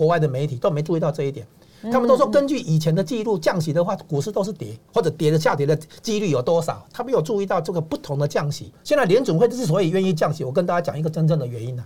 国外的媒体都没注意到这一点，他们都说根据以前的记录，降息的话，股市都是跌，或者跌的下跌的几率有多少？他没有注意到这个不同的降息。现在联准会之所以愿意降息，我跟大家讲一个真正的原因呢。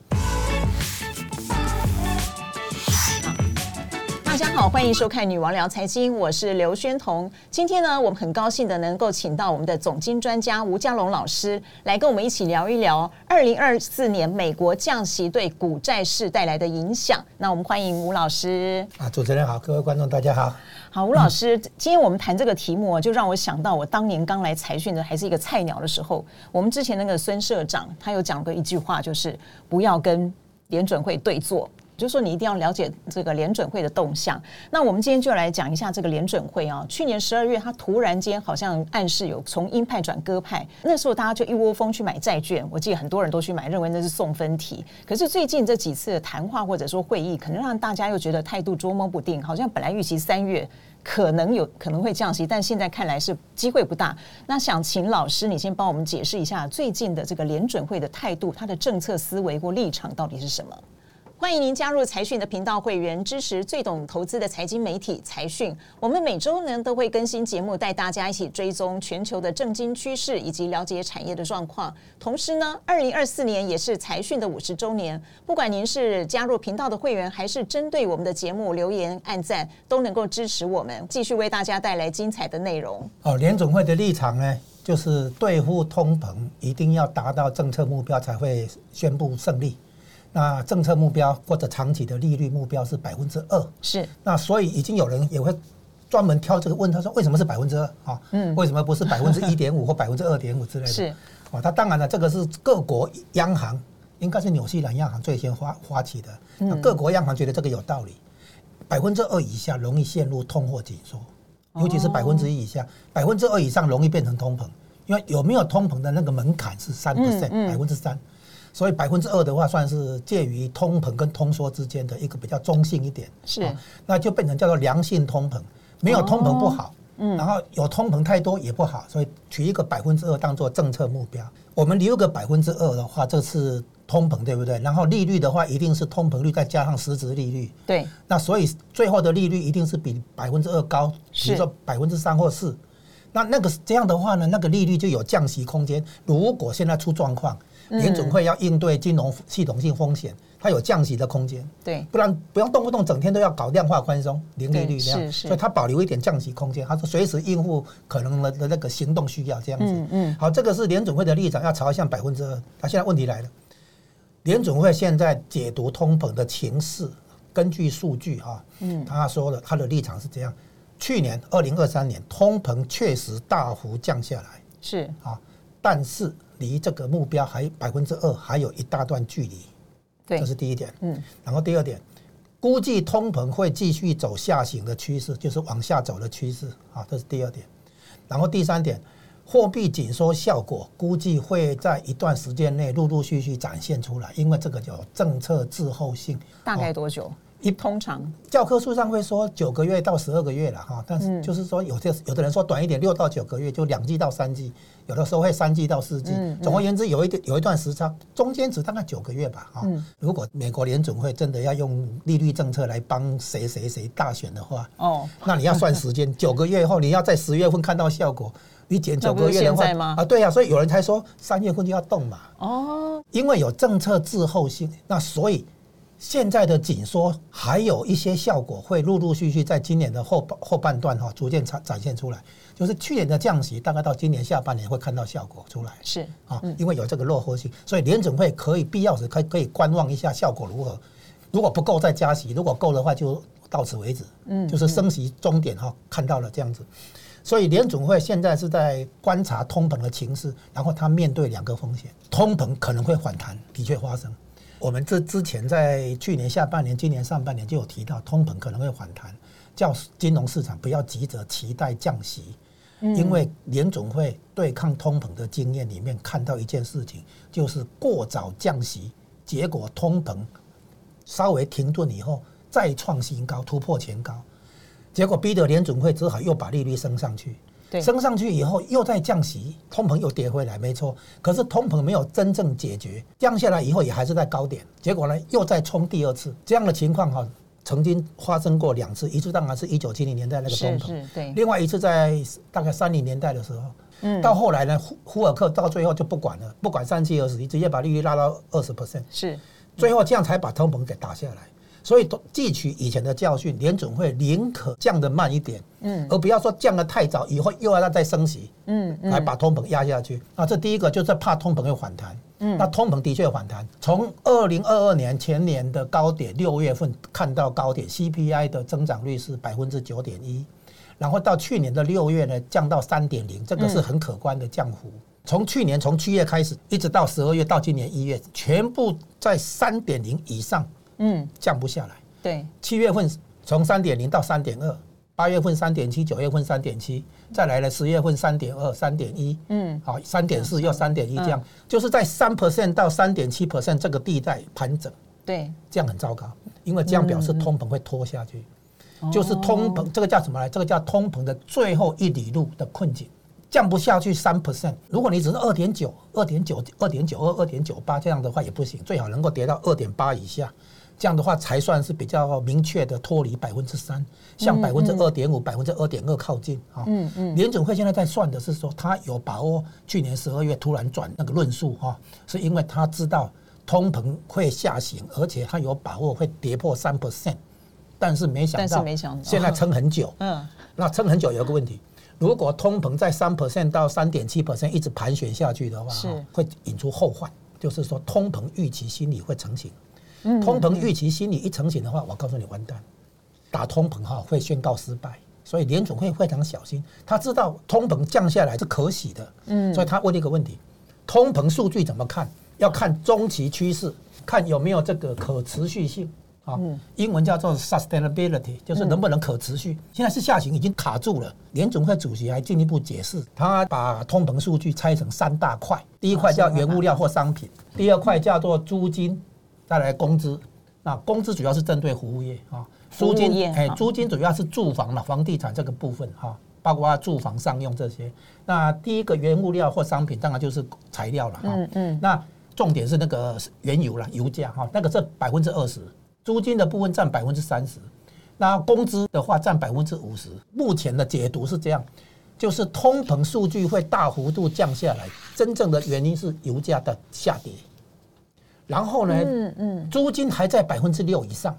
大家好，欢迎收看《女王聊财经》，我是刘宣彤。今天呢，我们很高兴的能够请到我们的总经专家吴家龙老师来跟我们一起聊一聊二零二四年美国降息对股债市带来的影响。那我们欢迎吴老师。啊，主持人好，各位观众大家好。好，吴老师，今天我们谈这个题目，就让我想到我当年刚来财讯的还是一个菜鸟的时候，我们之前那个孙社长他有讲过一句话，就是不要跟联准会对坐。就说，你一定要了解这个联准会的动向。那我们今天就来讲一下这个联准会啊。去年十二月，它突然间好像暗示有从鹰派转鸽派，那时候大家就一窝蜂去买债券。我记得很多人都去买，认为那是送分题。可是最近这几次谈话或者说会议，可能让大家又觉得态度捉摸不定。好像本来预期三月可能有可能会降息，但现在看来是机会不大。那想请老师你先帮我们解释一下最近的这个联准会的态度，它的政策思维或立场到底是什么？欢迎您加入财讯的频道会员，支持最懂投资的财经媒体财讯。我们每周呢都会更新节目，带大家一起追踪全球的政经趋势以及了解产业的状况。同时呢，二零二四年也是财讯的五十周年。不管您是加入频道的会员，还是针对我们的节目留言、按赞，都能够支持我们，继续为大家带来精彩的内容。哦，联总会的立场呢，就是对付通膨，一定要达到政策目标才会宣布胜利。那政策目标或者长期的利率目标是百分之二，是。那所以已经有人也会专门挑这个问他说，为什么是百分之二啊？嗯，为什么不是百分之一点五 或百分之二点五之类的？是。啊，他当然了，这个是各国央行，应该是纽西兰央行最先发发起的。那各国央行觉得这个有道理，百分之二以下容易陷入通货紧缩，尤其是百分之一以下，百分之二以上容易变成通膨，因为有没有通膨的那个门槛是三 percent，百分之三。所以百分之二的话，算是介于通膨跟通缩之间的一个比较中性一点，是，那就变成叫做良性通膨，没有通膨不好，嗯，然后有通膨太多也不好，所以取一个百分之二当做政策目标。我们留个百分之二的话，这是通膨对不对？然后利率的话，一定是通膨率再加上实质利率，对。那所以最后的利率一定是比百分之二高，比如说百分之三或四。那那个这样的话呢，那个利率就有降息空间。如果现在出状况。联总会要应对金融系统性风险，它有降息的空间，对，不然不要动不动整天都要搞量化宽松、零利率这样，所以它保留一点降息空间，它说随时应付可能的的那个行动需要这样子。嗯嗯，好，这个是联总会的立场，要朝向百分之二。那现在问题来了，联总会现在解读通膨的情势，根据数据哈，嗯，他说了他的立场是这样：去年二零二三年通膨确实大幅降下来，是。啊，但是。离这个目标还百分之二还有一大段距离，对，这是第一点。嗯，然后第二点，估计通膨会继续走下行的趋势，就是往下走的趋势啊，这是第二点。然后第三点，货币紧缩效果估计会在一段时间内陆陆续续展现出来，因为这个叫政策滞后性。大概多久？一通常教科书上会说九个月到十二个月了哈，但是就是说有些有的人说短一点六到九个月就两季到三季，有的时候会三季到四季。总而言之，有一点有一段时差，中间只大概九个月吧哈。如果美国联准会真的要用利率政策来帮谁谁谁大选的话，哦，那你要算时间，九个月后你要在十月份看到效果，你减九个月的话啊，对呀，所以有人才说三月份就要动嘛。哦，因为有政策滞后性，那所以。现在的紧缩还有一些效果会陆陆续续在今年的后后半段哈逐渐展展现出来，就是去年的降息大概到今年下半年会看到效果出来。是啊，因为有这个落后性，所以联准会可以必要时可以可以观望一下效果如何。如果不够再加息，如果够的话就到此为止。嗯，就是升息终点哈看到了这样子，所以联准会现在是在观察通膨的情势，然后他面对两个风险，通膨可能会反弹，的确发生。我们这之前在去年下半年、今年上半年就有提到，通膨可能会反弹，叫金融市场不要急着期待降息，因为联总会对抗通膨的经验里面看到一件事情，就是过早降息，结果通膨稍微停顿以后再创新高，突破前高，结果逼得联总会只好又把利率升上去。升上去以后又再降息，通膨又跌回来，没错。可是通膨没有真正解决，降下来以后也还是在高点。结果呢，又再冲第二次，这样的情况哈，曾经发生过两次。一次当然是一九七零年代那个通膨，对。另外一次在大概三零年代的时候，嗯，到后来呢，胡胡尔克到最后就不管了，不管三七二十一，直接把利率拉到二十 percent，是。最后这样才把通膨给打下来。所以，汲取以前的教训，联准会宁可降得慢一点，嗯，而不要说降得太早，以后又要再升息，嗯，来把通膨压下去。啊，这第一个就是怕通膨又反弹，嗯，那通膨的确反弹。从二零二二年前年的高点六月份看到高点，CPI 的增长率是百分之九点一，然后到去年的六月呢降到三点零，这个是很可观的降幅。从去年从七月开始，一直到十二月到今年一月，全部在三点零以上。嗯，降不下来。对，七月份从三点零到三点二，八月份三点七，九月份三点七，再来了十月份三点二、三点一，嗯，好，三点四又三点一，这样就是在三 percent 到三点七 percent 这个地带盘整。对，这样很糟糕，因为这样表示通膨会拖下去，就是通膨，这个叫什么来？这个叫通膨的最后一里路的困境，降不下去三 percent。如果你只是二点九、二点九、二点九二、二点九八这样的话也不行，最好能够跌到二点八以下。这样的话才算是比较明确的脱离百分之三，向百分之二点五、百分之二点二靠近啊。嗯嗯。联准会现在在算的是说，他有把握去年十二月突然转那个论述哈，是因为他知道通膨会下行，而且他有把握会跌破三 percent，但是没想到，现在撑很久。嗯。那撑很久有个问题，如果通膨在三 percent 到三点七 percent 一直盘旋下去的话，是会引出后患，就是说通膨预期心理会成型。通膨预期心理一成型的话，我告诉你完蛋，打通膨哈会宣告失败，所以联总会非常小心。他知道通膨降下来是可喜的，嗯，所以他问一个问题：通膨数据怎么看？要看中期趋势，看有没有这个可持续性啊。英文叫做 sustainability，就是能不能可持续。现在是下行已经卡住了。联总会主席还进一步解释，他把通膨数据拆成三大块，第一块叫原物料或商品，第二块叫做租金。再来工资，那工资主要是针对服务业啊，租金哎，租金主要是住房嘛，房地产这个部分哈，包括住房商用这些。那第一个原物料或商品，当然就是材料了哈。嗯嗯。那重点是那个原油了，油价哈，那个是百分之二十，租金的部分占百分之三十，那工资的话占百分之五十。目前的解读是这样，就是通膨数据会大幅度降下来，真正的原因是油价的下跌。然后呢？嗯嗯，租金还在百分之六以上，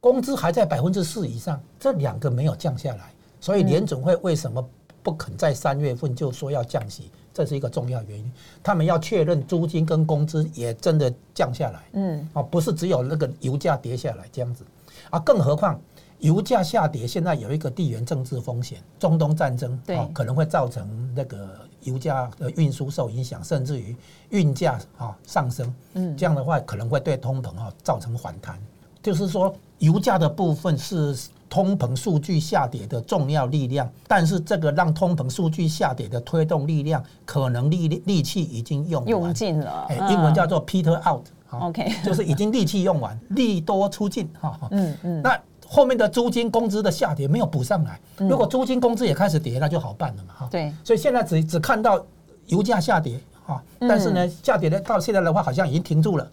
工资还在百分之四以上，这两个没有降下来，所以联总会为什么不肯在三月份就说要降息？这是一个重要原因。他们要确认租金跟工资也真的降下来。嗯，啊，不是只有那个油价跌下来这样子，啊，更何况。油价下跌，现在有一个地缘政治风险，中东战争啊可能会造成那个油价的运输受影响，甚至于运价啊上升。嗯，这样的话可能会对通膨啊造成反弹。就是说，油价的部分是通膨数据下跌的重要力量，但是这个让通膨数据下跌的推动力量，可能力力气已经用用尽了。哎，英文叫做 Peter out。OK，就是已经力气用完，利多出尽。哈，嗯嗯，那。后面的租金工资的下跌没有补上来，如果租金工资也开始跌，那就好办了嘛哈。对，所以现在只只看到油价下跌哈，但是呢，下跌的到现在的话好像已经停住了，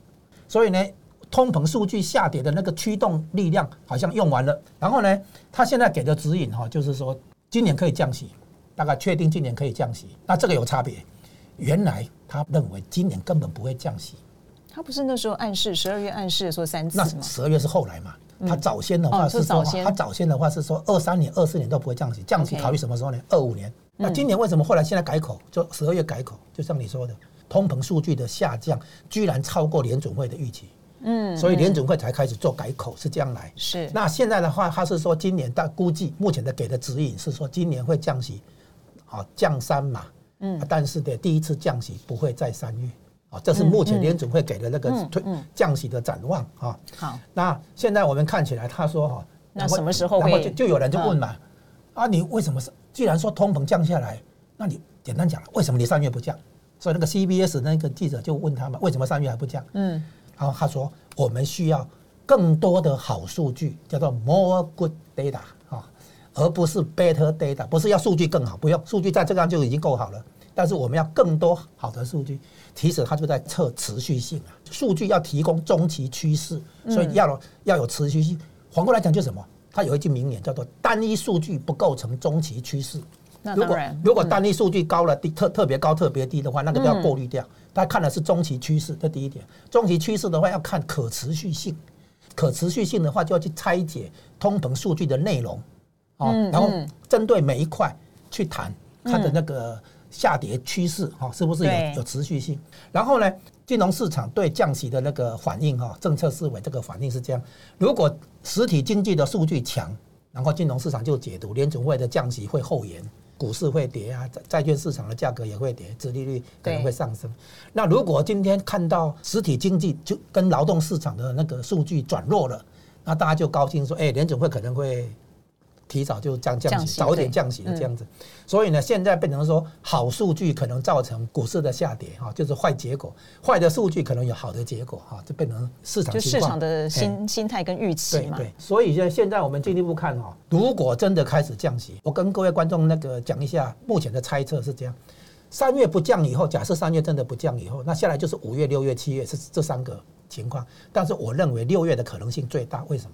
所以呢，通膨数据下跌的那个驱动力量好像用完了。然后呢，他现在给的指引哈，就是说今年可以降息，大概确定今年可以降息。那这个有差别，原来他认为今年根本不会降息，他不是那时候暗示十二月暗示说三次吗？十二月是后来嘛。他早先的话是说，他早先的话是说，二三年、二四年都不会降息，降息考虑什么时候呢？二五年。那今年为什么后来现在改口，就十二月改口？就像你说的，通膨数据的下降居然超过联准会的预期，嗯，所以联准会才开始做改口，是这样来。是。那现在的话，他是说今年大估计目前的给的指引是说今年会降息，啊，降三嘛，嗯，但是的第一次降息不会在三月。啊，这是目前联准会给的那个推降息的展望啊。好，那现在我们看起来，他说哈，那什么时候会？然后就就有人就问嘛，啊，你为什么是？既然说通膨降下来，那你简单讲了，为什么你三月不降？所以那个 CBS 那个记者就问他嘛，为什么三月还不降？嗯，然后他说，我们需要更多的好数据，叫做 more good data 啊，而不是 better data，不是要数据更好，不用数据在这样就已经够好了。但是我们要更多好的数据，其实它就在测持续性啊。数据要提供中期趋势，所以要要有持续性。反过来讲，就什么？它有一句名言叫做“单一数据不构成中期趋势”。如果如果单一数据高了低特特别高特别低的话，那个都要过滤掉。他看的是中期趋势，这第一点。中期趋势的话要看可持续性，可持续性的话就要去拆解通膨数据的内容，哦，然后针对每一块去谈它的那个。下跌趋势哈，是不是有有持续性？然后呢，金融市场对降息的那个反应哈，政策思维这个反应是这样：如果实体经济的数据强，然后金融市场就解读联准会的降息会后延，股市会跌啊，债债券市场的价格也会跌，殖利率可能会上升。那如果今天看到实体经济就跟劳动市场的那个数据转弱了，那大家就高兴说，哎，联准会可能会。提早就降降息，早一点降息的这样子，所以呢，现在变成说好数据可能造成股市的下跌哈，就是坏结果；坏的数据可能有好的结果哈，就变成市场就市场的心心态跟预期嘛。对，所以现现在我们进一步看哈，如果真的开始降息，我跟各位观众那个讲一下，目前的猜测是这样：三月不降以后，假设三月真的不降以后，那下来就是五月、六月、七月是这三个情况。但是我认为六月的可能性最大，为什么？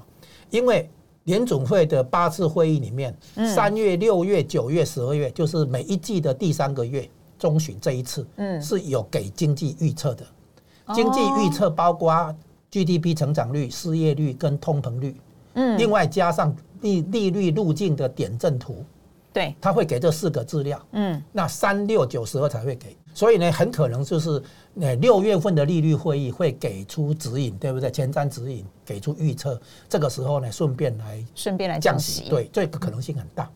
因为联总会的八次会议里面，三月、六月、九月、十二月，就是每一季的第三个月中旬这一次，是有给经济预测的。经济预测包括 GDP 成长率、失业率跟通膨率，另外加上利利率路径的点阵图。对，他会给这四个资料，嗯，那三六九十二才会给，所以呢，很可能就是呃六月份的利率会议会给出指引，对不对？前瞻指引给出预测，这个时候呢，顺便来顺便来降息，对，这个可能性很大。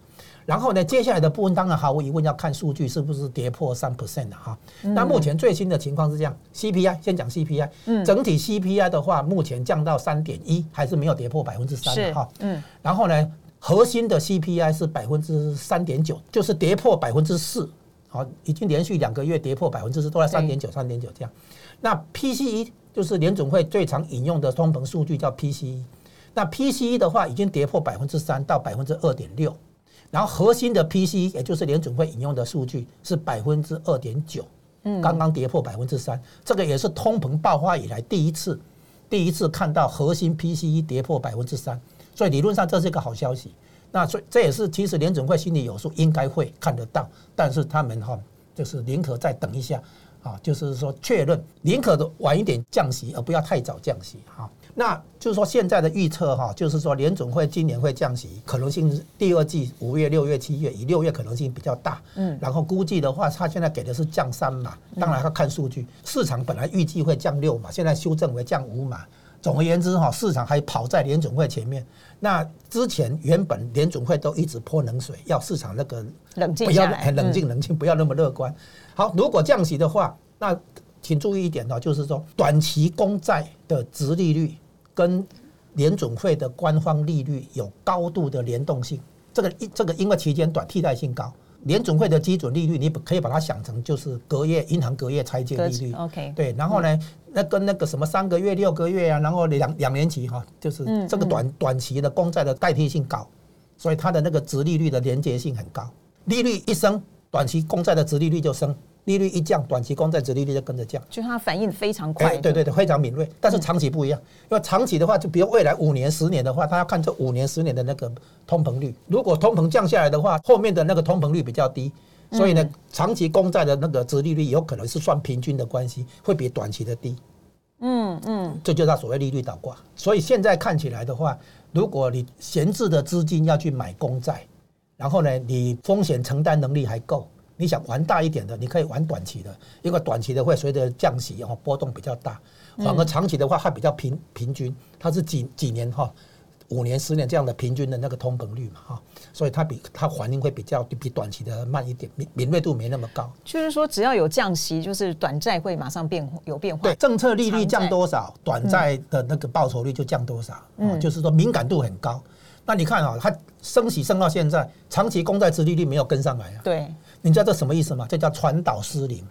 然后呢，接下来的部分当然毫无疑问要看数据是不是跌破三 percent 的哈。那目前最新的情况是这样，CPI 先讲 CPI，嗯，整体 CPI 的话，目前降到三点一，还是没有跌破百分之三的哈，嗯，然后呢？核心的 CPI 是百分之三点九，就是跌破百分之四，好，已经连续两个月跌破百分之四，都在三点九、三点九这样。那 PCE 就是联总会最常引用的通膨数据，叫 PCE。那 PCE 的话，已经跌破百分之三到百分之二点六，然后核心的 PCE，也就是联总会引用的数据是百分之二点九，嗯，刚刚跌破百分之三，这个也是通膨爆发以来第一次，第一次看到核心 PCE 跌破百分之三。所以理论上这是一个好消息，那所以这也是其实联准会心里有数，应该会看得到，但是他们哈就是宁可再等一下啊，就是说确认宁可的晚一点降息，而不要太早降息哈。那就是说现在的预测哈，就是说联准会今年会降息，可能性第二季五月、六月、七月，以六月可能性比较大。嗯，然后估计的话，他现在给的是降三码，当然要看数据，市场本来预计会降六码，现在修正为降五码。总而言之，哈，市场还跑在联准会前面。那之前原本联准会都一直泼冷水，要市场那个冷静不要很冷静冷静，不要那么乐观。好，如果降息的话，那请注意一点哦，就是说短期公债的值利率跟联准会的官方利率有高度的联动性。这个一这个因为期间短，替代性高。联准会的基准利率，你可以把它想成就是隔夜银行隔夜拆借利率。OK，对，然后呢，那跟那个什么三个月、六个月啊，然后两两年期哈，就是这个短短期的公债的代替性高，所以它的那个值利率的连接性很高，利率一升，短期公债的值利率就升。利率一降，短期公债殖利率就跟着降，就它反应非常快。对对对，非常敏锐。但是长期不一样，因为长期的话，就比如未来五年、十年的话，它要看这五年、十年的那个通膨率。如果通膨降下来的话，后面的那个通膨率比较低，所以呢，长期公债的那个值利率有可能是算平均的关系，会比短期的低。嗯嗯，这就叫所谓利率倒挂。所以现在看起来的话，如果你闲置的资金要去买公债，然后呢，你风险承担能力还够。你想玩大一点的，你可以玩短期的，因为短期的会随着降息然后波动比较大，反而长期的话它比较平平均，它是几几年哈，五年十年这样的平均的那个通膨率嘛哈，所以它比它反应会比较比短期的慢一点，敏敏锐度没那么高。就是说，只要有降息，就是短债会马上变有变化。对，政策利率降多少，短债的那个报酬率就降多少。嗯，就是说敏感度很高。那你看啊，它升息升到现在，长期公债殖利率没有跟上来啊。对，你知道这什么意思吗？这叫传导失灵。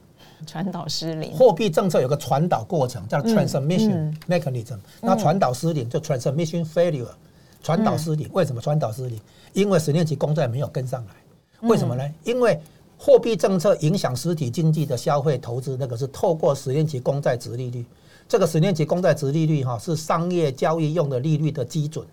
传导失灵，货币政策有个传导过程，叫 transmission mechanism。那传导失灵就 transmission failure，传导失灵。为什么传导失灵？因为十年期公债没有跟上来。为什么呢？因为货币政策影响实体经济的消费投资，那个是透过十年期公债值利率。这个十年期公债值利率哈是商业交易用的利率的基准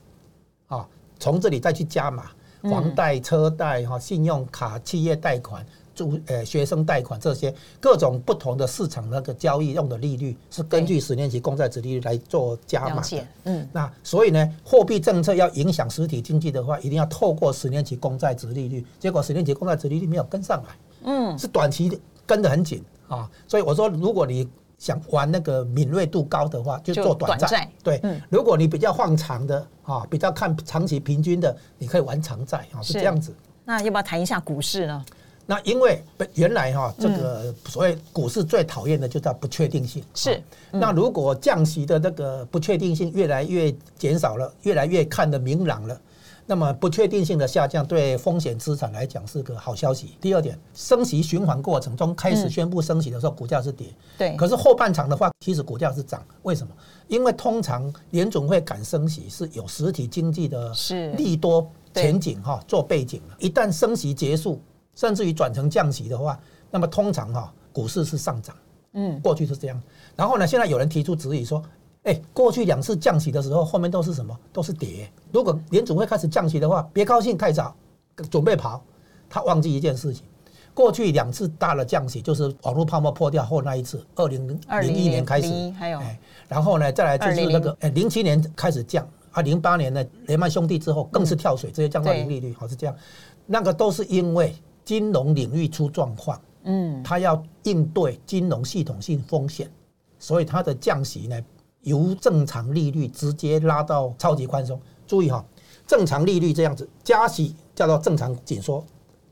啊，从这里再去加码，房贷、车贷哈、信用卡、企业贷款。住呃学生贷款这些各种不同的市场那个交易用的利率是根据十年期公债值利率来做加码的，嗯，那所以呢，货币政策要影响实体经济的话，一定要透过十年期公债值利率。结果十年期公债值利率没有跟上来，嗯，是短期跟得很紧啊。所以我说，如果你想玩那个敏锐度高的话，就做短债。对，如果你比较放长的啊，比较看长期平均的，你可以玩长债啊，是这样子。那要不要谈一下股市呢？那因为原来哈，这个所谓股市最讨厌的就叫不确定性。是。那如果降息的那个不确定性越来越减少了，越来越看得明朗了，那么不确定性的下降对风险资产来讲是个好消息。第二点，升息循环过程中开始宣布升息的时候，股价是跌。对。可是后半场的话，其实股价是涨。为什么？因为通常联总会敢升息是有实体经济的利多前景哈做背景了。一旦升息结束。甚至于转成降息的话，那么通常哈股市是上涨，嗯，过去是这样。然后呢，现在有人提出质疑说，哎，过去两次降息的时候，后面都是什么？都是跌。如果联总会开始降息的话，别高兴太早，准备跑。他忘记一件事情，过去两次大的降息就是网络泡沫破掉后那一次，二零零一年开始，还有，然后呢，再来就是那个，哎，零七年开始降，啊，零八年呢，雷曼兄弟之后更是跳水，直接降到零利率，好是这样。那个都是因为。金融领域出状况，嗯，他要应对金融系统性风险，所以它的降息呢，由正常利率直接拉到超级宽松。注意哈，正常利率这样子，加息叫做正常紧缩，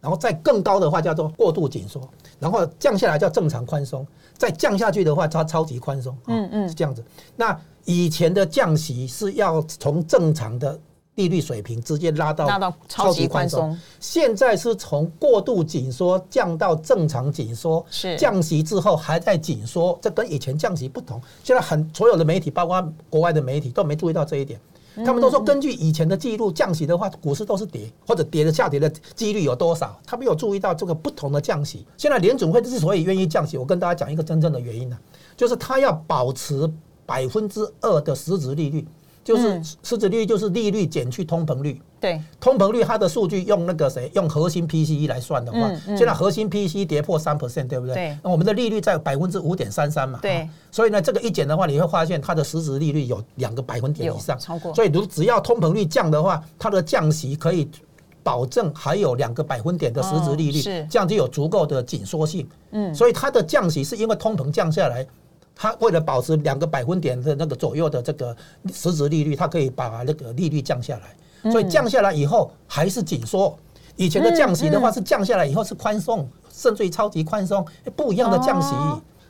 然后再更高的话叫做过度紧缩，然后降下来叫正常宽松，再降下去的话叫超级宽松。嗯嗯，是这样子。那以前的降息是要从正常的。利率水平直接拉到拉到超级宽松，现在是从过度紧缩降到正常紧缩，是降息之后还在紧缩，这跟以前降息不同。现在很所有的媒体，包括国外的媒体都没注意到这一点，他们都说根据以前的记录，降息的话股市都是跌，或者跌的下跌的几率有多少，他没有注意到这个不同的降息。现在联准会之所以愿意降息，我跟大家讲一个真正的原因呢，就是他要保持百分之二的实质利率。就是实质利率就是利率减去通膨率。对，通膨率它的数据用那个谁用核心 PCE 来算的话，现在核心 PCE 跌破三 percent，对不对？对。那我们的利率在百分之五点三三嘛。对。所以呢，这个一减的话，你会发现它的实质利率有两个百分点以上，超过。所以如只要通膨率降的话，它的降息可以保证还有两个百分点的实质利率，是这样就有足够的紧缩性。嗯。所以它的降息是因为通膨降下来。它为了保持两个百分点的那个左右的这个实质利率，它可以把那个利率降下来。所以降下来以后还是紧缩。以前的降息的话是降下来以后是宽松，甚至于超级宽松，不一样的降息。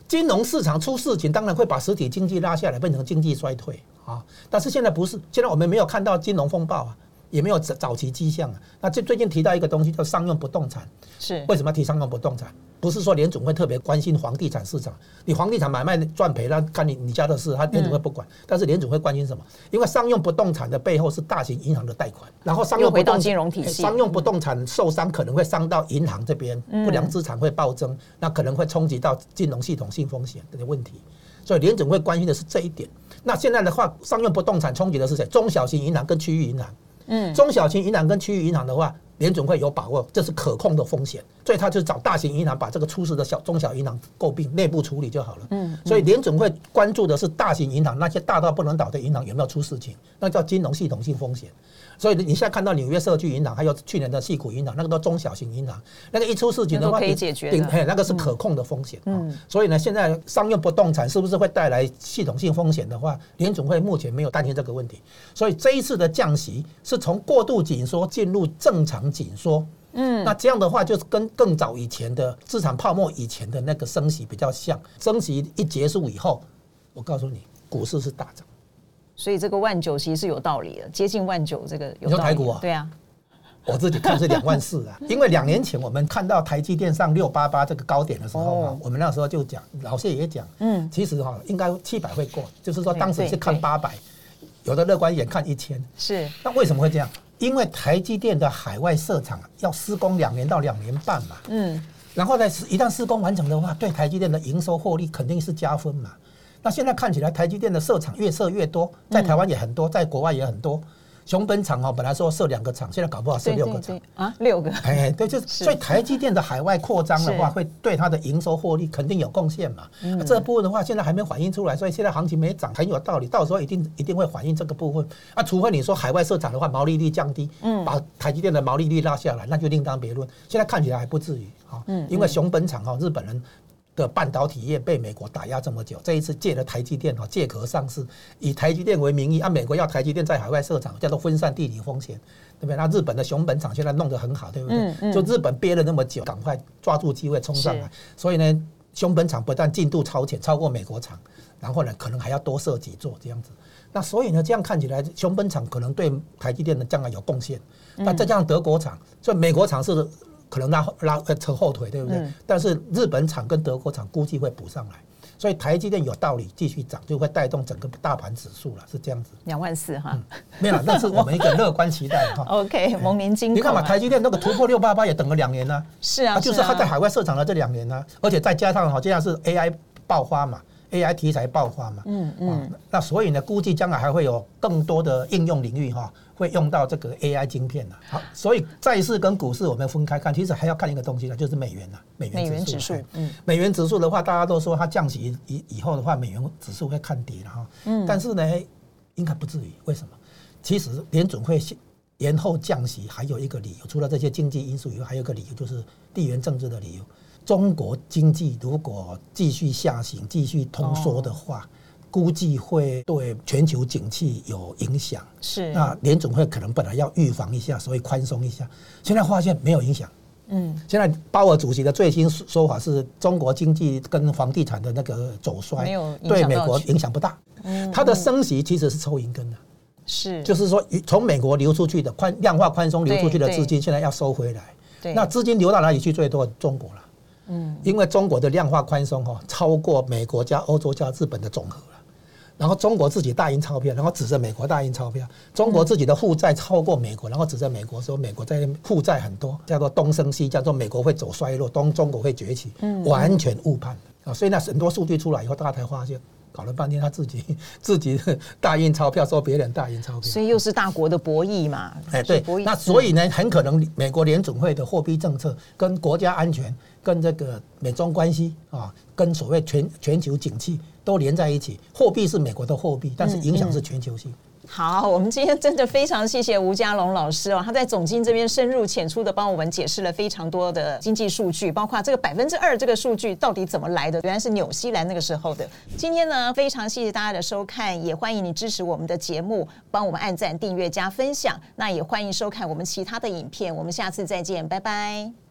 金融市场出事情，当然会把实体经济拉下来，变成经济衰退啊。但是现在不是，现在我们没有看到金融风暴啊。也没有早早期迹象啊。那最最近提到一个东西叫商用不动产，是为什么要提商用不动产？不是说联总会特别关心房地产市场，你房地产买卖赚赔那看你你家的事，他联总会不管。但是联总会关心什么？因为商用不动产的背后是大型银行的贷款，然后商用不动金融体系，商用不动产受伤可能会伤到银行这边，不良资产会暴增，那可能会冲击到金融系统性风险这些问题。所以联总会关心的是这一点。那现在的话，商用不动产冲击的是谁？中小型银行跟区域银行。嗯，中小型银行跟区域银行的话，联准会有把握，这是可控的风险，所以他就找大型银行把这个出事的小中小银行诟病，内部处理就好了。嗯，所以联准会关注的是大型银行那些大到不能倒的银行有没有出事情，那叫金融系统性风险。所以你现在看到纽约社区银行，还有去年的细谷银行，那个都中小型银行，那个一出事情的话，可以解决那个是可控的风险。嗯，所以呢，现在商用不动产是不是会带来系统性风险的话，联总会目前没有担心这个问题。所以这一次的降息是从过度紧缩进入正常场紧缩。嗯，那这样的话，就是跟更早以前的资产泡沫以前的那个升息比较像。升息一结束以后，我告诉你，股市是大涨。所以这个万九其实是有道理的，接近万九这个有台股啊？对啊，我自己看是两万四啊。因为两年前我们看到台积电上六八八这个高点的时候啊，我们那时候就讲，老谢也讲，嗯，其实哈应该七百会过，就是说当时是看八百，有的乐观眼看一千。是。那为什么会这样？因为台积电的海外设厂要施工两年到两年半嘛。嗯。然后呢，一旦施工完成的话，对台积电的营收获利肯定是加分嘛。那现在看起来，台积电的设厂越设越多，在台湾也很多，在国外也很多。熊本厂哦，本来说设两个厂，现在搞不好设六个厂啊，六个。哎，对，就是所以台积电的海外扩张的话，会对它的营收获利肯定有贡献嘛。这部分的话，现在还没反映出来，所以现在行情没涨，很有道理。到时候一定一定会反映这个部分。啊，除非你说海外设厂的话，毛利率降低，嗯，把台积电的毛利率拉下来，那就另当别论。现在看起来还不至于啊，嗯，因为熊本厂哈，日本人。的半导体业被美国打压这么久，这一次借了台积电哈借壳上市，以台积电为名义，按美国要台积电在海外设厂，叫做分散地理风险，对不对？那日本的熊本厂现在弄得很好，对不对？就日本憋了那么久，赶快抓住机会冲上来。所以呢，熊本厂不但进度超前，超过美国厂，然后呢，可能还要多设几座这样子。那所以呢，这样看起来，熊本厂可能对台积电的将来有贡献。那再加上德国厂，所以美国厂是。可能拉拉扯后腿，对不对？但是日本厂跟德国厂估计会补上来，所以台积电有道理继续涨，就会带动整个大盘指数了，是这样子。两万四哈，没有，那是我们一个乐观期待哈。OK，蒙年金。你看嘛，台积电那个突破六八八也等了两年呢。是啊，就是它在海外设厂的这两年呢，而且再加上哈，现在是 AI 爆发嘛，AI 题材爆发嘛，嗯嗯，那所以呢，估计将来还会有更多的应用领域哈。会用到这个 AI 晶片的，好，所以债市跟股市我们分开看，其实还要看一个东西呢，就是美元呐，美元指数。嗯，美元指数的话，大家都说它降息以以后的话，美元指数会看跌了哈。嗯，但是呢，应该不至于。为什么？其实联准会延后降息还有一个理由，除了这些经济因素以外，还有一个理由就是地缘政治的理由。中国经济如果继续下行、继续通缩的话。估计会对全球景气有影响，是那联总会可能本来要预防一下，所以宽松一下，现在发现没有影响。嗯，现在鲍尔主席的最新说法是中国经济跟房地产的那个走衰，没有对美国影响不大。嗯，它的升息其实是抽银根的，是就是说从美国流出去的宽量化宽松流出去的资金，现在要收回来。对，那资金流到哪里去？最多中国了。嗯，因为中国的量化宽松哈，超过美国加欧洲加日本的总和了。然后中国自己大印钞票，然后指着美国大印钞票。中国自己的负债超过美国，然后指着美国说美国在负债很多，叫做东升西，叫做美国会走衰落，东中国会崛起，完全误判啊！所以那很多数据出来以后，大家才发现，搞了半天他自己 自己 大印钞票，说别人大印钞票，所以又是大国的博弈嘛？哎，对，那所以呢，很可能美国联总会的货币政策跟国家安全、跟这个美中关系啊，跟所谓全全球景气。都连在一起，货币是美国的货币，但是影响是全球性。好，我们今天真的非常谢谢吴家龙老师哦，他在总经这边深入浅出的帮我们解释了非常多的经济数据，包括这个百分之二这个数据到底怎么来的，原来是纽西兰那个时候的。今天呢，非常谢谢大家的收看，也欢迎你支持我们的节目，帮我们按赞、订阅、加分享。那也欢迎收看我们其他的影片，我们下次再见，拜拜。